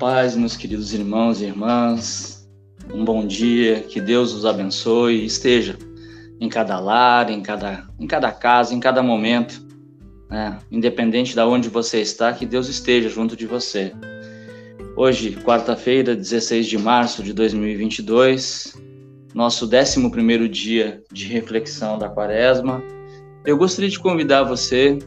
paz, meus queridos irmãos e irmãs. Um bom dia, que Deus os abençoe e esteja em cada lar, em cada, em cada casa, em cada momento, né? independente de onde você está, que Deus esteja junto de você. Hoje, quarta-feira, 16 de março de 2022, nosso 11 dia de reflexão da quaresma, eu gostaria de convidar você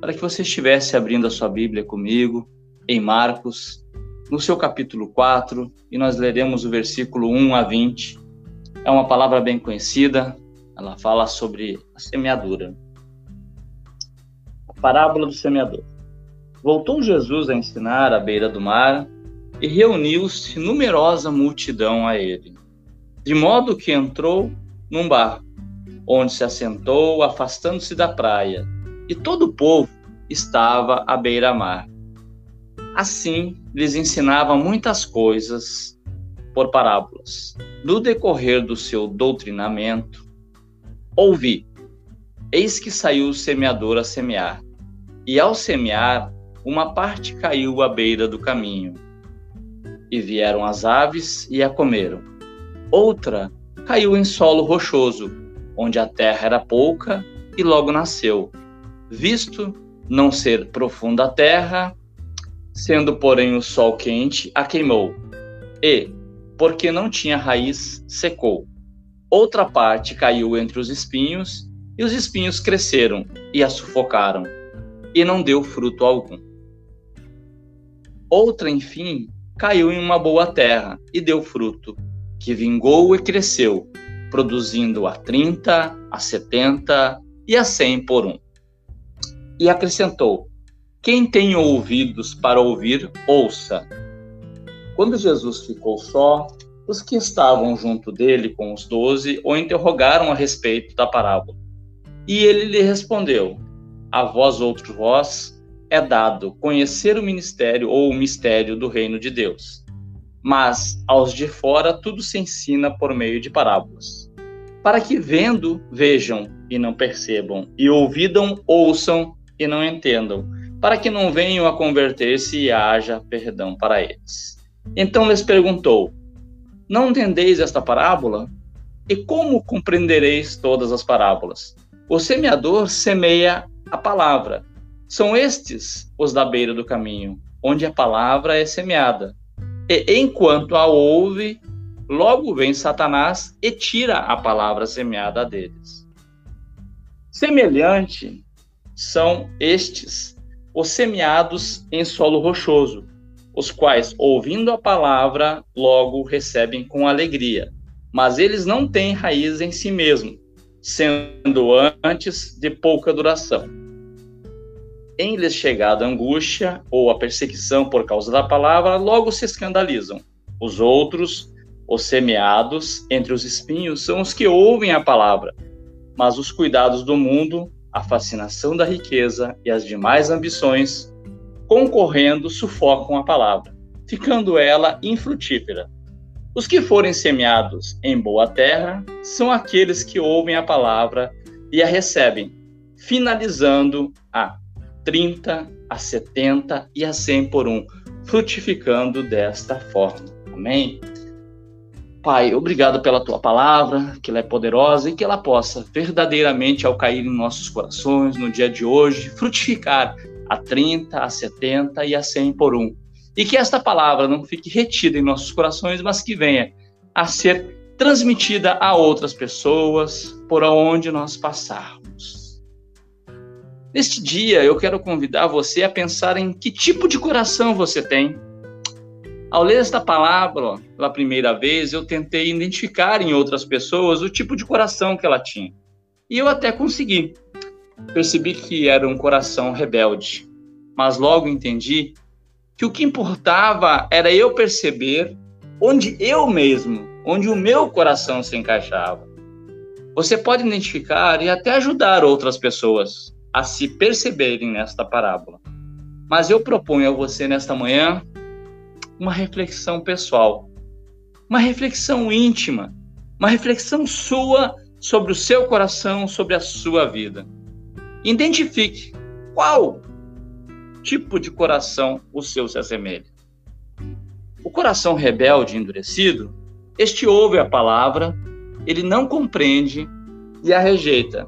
para que você estivesse abrindo a sua Bíblia comigo em Marcos, no seu capítulo 4, e nós leremos o versículo 1 a 20. É uma palavra bem conhecida, ela fala sobre a semeadura. A parábola do semeador. Voltou Jesus a ensinar à beira do mar e reuniu-se numerosa multidão a ele, de modo que entrou num barco, onde se assentou, afastando-se da praia, e todo o povo estava à beira-mar. Assim, lhes ensinava muitas coisas por parábolas. No decorrer do seu doutrinamento, ouvi: Eis que saiu o semeador a semear, e ao semear, uma parte caiu à beira do caminho, e vieram as aves e a comeram. Outra caiu em solo rochoso, onde a terra era pouca, e logo nasceu, visto não ser profunda a terra, sendo, porém, o sol quente, a queimou. E, porque não tinha raiz, secou. Outra parte caiu entre os espinhos, e os espinhos cresceram e a sufocaram, e não deu fruto algum. Outra, enfim, caiu em uma boa terra e deu fruto, que vingou e cresceu, produzindo a trinta, a setenta e a cem por um. E acrescentou: quem tem ouvidos para ouvir, ouça. Quando Jesus ficou só, os que estavam junto dele com os doze o interrogaram a respeito da parábola. E ele lhe respondeu: A vós outros vós é dado conhecer o ministério ou o mistério do reino de Deus. Mas aos de fora tudo se ensina por meio de parábolas, para que vendo vejam e não percebam, e ouvidam ouçam e não entendam para que não venham a converter-se e haja perdão para eles. Então lhes perguntou: Não entendeis esta parábola? E como compreendereis todas as parábolas? O semeador semeia a palavra. São estes os da beira do caminho, onde a palavra é semeada. E enquanto a ouve, logo vem Satanás e tira a palavra semeada deles. Semelhante são estes os semeados em solo rochoso, os quais, ouvindo a palavra, logo recebem com alegria, mas eles não têm raiz em si mesmo, sendo antes de pouca duração. Em lhes chegada a angústia ou a perseguição por causa da palavra, logo se escandalizam. Os outros, os semeados entre os espinhos, são os que ouvem a palavra, mas os cuidados do mundo a fascinação da riqueza e as demais ambições, concorrendo, sufocam a palavra, ficando ela infrutífera. Os que forem semeados em boa terra são aqueles que ouvem a palavra e a recebem, finalizando a 30, a 70 e a 100 por um, frutificando desta forma. Amém? Pai, obrigado pela tua palavra, que ela é poderosa e que ela possa verdadeiramente, ao cair em nossos corações no dia de hoje, frutificar a 30, a 70 e a 100 por um. E que esta palavra não fique retida em nossos corações, mas que venha a ser transmitida a outras pessoas por onde nós passarmos. Neste dia, eu quero convidar você a pensar em que tipo de coração você tem ao ler esta palavra pela primeira vez, eu tentei identificar em outras pessoas o tipo de coração que ela tinha. E eu até consegui. Percebi que era um coração rebelde, mas logo entendi que o que importava era eu perceber onde eu mesmo, onde o meu coração se encaixava. Você pode identificar e até ajudar outras pessoas a se perceberem nesta parábola. Mas eu proponho a você nesta manhã uma reflexão pessoal, uma reflexão íntima, uma reflexão sua sobre o seu coração, sobre a sua vida. Identifique qual tipo de coração o seu se assemelha. O coração rebelde e endurecido, este ouve a palavra, ele não compreende e a rejeita.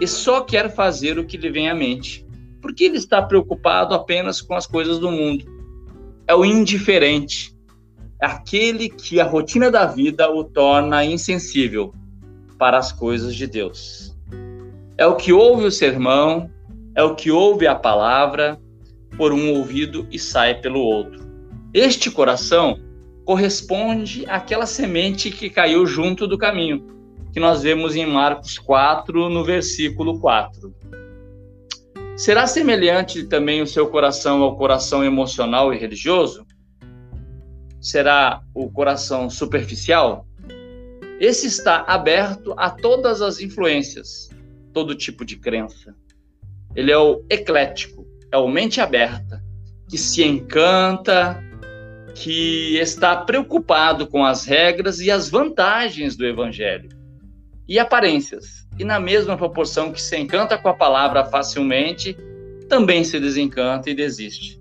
E só quer fazer o que lhe vem à mente, porque ele está preocupado apenas com as coisas do mundo. É o indiferente, é aquele que a rotina da vida o torna insensível para as coisas de Deus. É o que ouve o sermão, é o que ouve a palavra por um ouvido e sai pelo outro. Este coração corresponde àquela semente que caiu junto do caminho, que nós vemos em Marcos 4, no versículo 4. Será semelhante também o seu coração ao coração emocional e religioso? Será o coração superficial? Esse está aberto a todas as influências, todo tipo de crença. Ele é o eclético, é o mente aberta, que se encanta, que está preocupado com as regras e as vantagens do evangelho e aparências. E na mesma proporção que se encanta com a palavra facilmente, também se desencanta e desiste.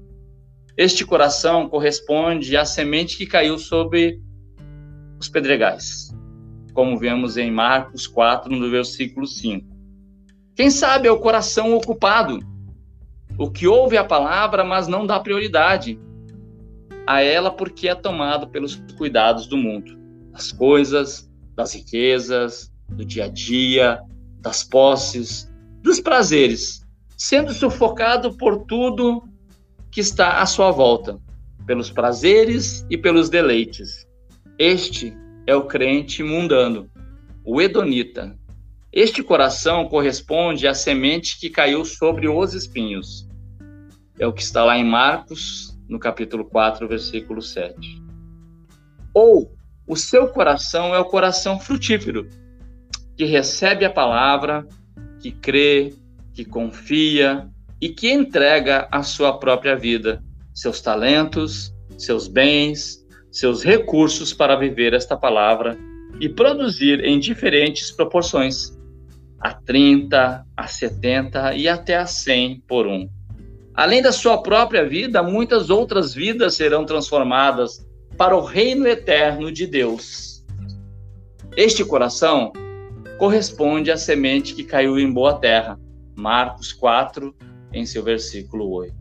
Este coração corresponde à semente que caiu sobre os pedregais, como vemos em Marcos 4, no versículo 5. Quem sabe é o coração ocupado, o que ouve a palavra, mas não dá prioridade a ela porque é tomado pelos cuidados do mundo, das coisas, das riquezas, do dia a dia, das posses, dos prazeres, sendo sufocado por tudo que está à sua volta, pelos prazeres e pelos deleites. Este é o crente mundano, o hedonita, este coração corresponde à semente que caiu sobre os espinhos. É o que está lá em Marcos, no capítulo 4, versículo 7. Ou o seu coração é o coração frutífero, que recebe a palavra, que crê, que confia e que entrega a sua própria vida, seus talentos, seus bens, seus recursos para viver esta palavra e produzir em diferentes proporções a 30, a 70 e até a 100 por um. Além da sua própria vida, muitas outras vidas serão transformadas para o reino eterno de Deus. Este coração corresponde à semente que caiu em boa terra. Marcos 4, em seu versículo 8.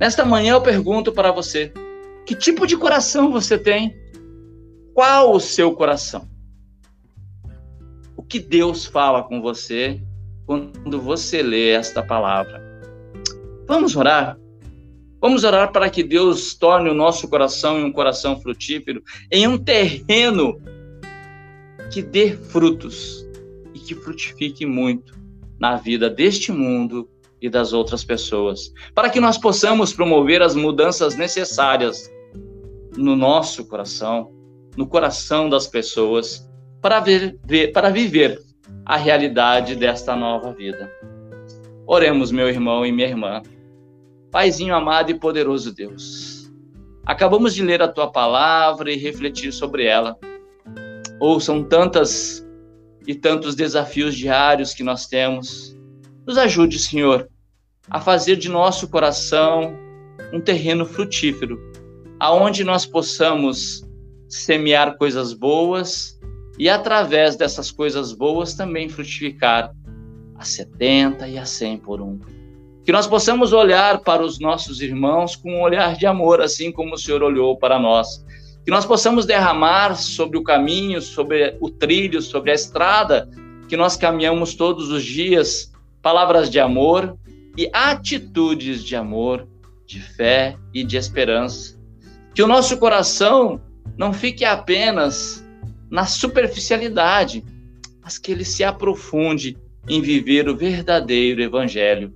Nesta manhã eu pergunto para você: que tipo de coração você tem? Qual o seu coração? que Deus fala com você quando você lê esta palavra. Vamos orar? Vamos orar para que Deus torne o nosso coração em um coração frutífero, em um terreno que dê frutos que frutifique muito na vida deste mundo e das outras pessoas, para que nós possamos promover as mudanças necessárias no nosso coração, no coração das pessoas para, ver, para viver a realidade desta nova vida. Oremos, meu irmão e minha irmã. Paizinho amado e poderoso Deus, acabamos de ler a tua palavra e refletir sobre ela. Ou são tantas e tantos desafios diários que nós temos. Nos ajude, Senhor, a fazer de nosso coração um terreno frutífero, aonde nós possamos semear coisas boas e através dessas coisas boas também frutificar a 70 e a 100 por um. Que nós possamos olhar para os nossos irmãos com um olhar de amor, assim como o Senhor olhou para nós. Que nós possamos derramar sobre o caminho, sobre o trilho, sobre a estrada que nós caminhamos todos os dias, palavras de amor e atitudes de amor, de fé e de esperança. Que o nosso coração não fique apenas na superficialidade, mas que ele se aprofunde em viver o verdadeiro evangelho.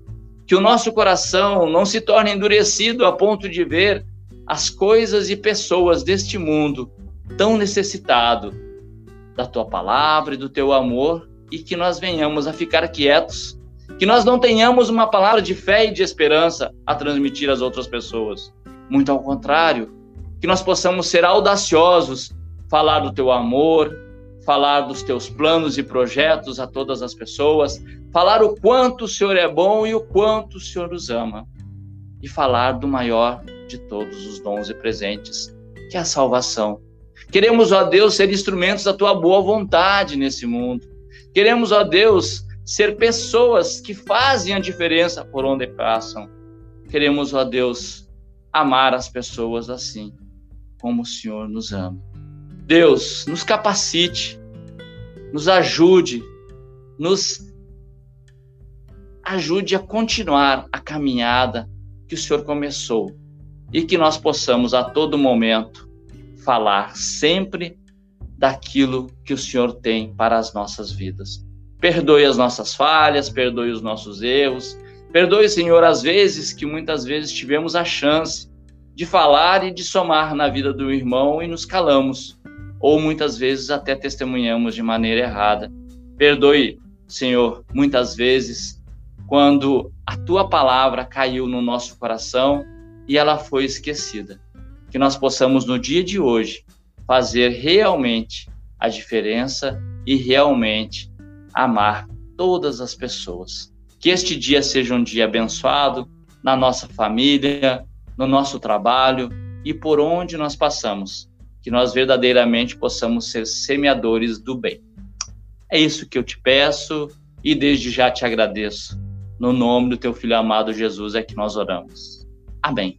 Que o nosso coração não se torne endurecido a ponto de ver as coisas e pessoas deste mundo tão necessitado da tua palavra e do teu amor e que nós venhamos a ficar quietos, que nós não tenhamos uma palavra de fé e de esperança a transmitir às outras pessoas. Muito ao contrário, que nós possamos ser audaciosos falar do teu amor, falar dos teus planos e projetos a todas as pessoas, falar o quanto o Senhor é bom e o quanto o Senhor os ama, e falar do maior de todos os dons e presentes, que é a salvação. Queremos, ó Deus, ser instrumentos da tua boa vontade nesse mundo. Queremos, ó Deus, ser pessoas que fazem a diferença por onde passam. Queremos, ó Deus, amar as pessoas assim, como o Senhor nos ama. Deus, nos capacite, nos ajude, nos ajude a continuar a caminhada que o Senhor começou e que nós possamos a todo momento falar sempre daquilo que o Senhor tem para as nossas vidas. Perdoe as nossas falhas, perdoe os nossos erros, perdoe, Senhor, as vezes que muitas vezes tivemos a chance de falar e de somar na vida do irmão e nos calamos, ou muitas vezes até testemunhamos de maneira errada. Perdoe, Senhor, muitas vezes quando a tua palavra caiu no nosso coração e ela foi esquecida. Que nós possamos, no dia de hoje, fazer realmente a diferença e realmente amar todas as pessoas. Que este dia seja um dia abençoado na nossa família, no nosso trabalho e por onde nós passamos. Que nós verdadeiramente possamos ser semeadores do bem. É isso que eu te peço e desde já te agradeço no nome do teu filho amado Jesus é que nós oramos. Amém.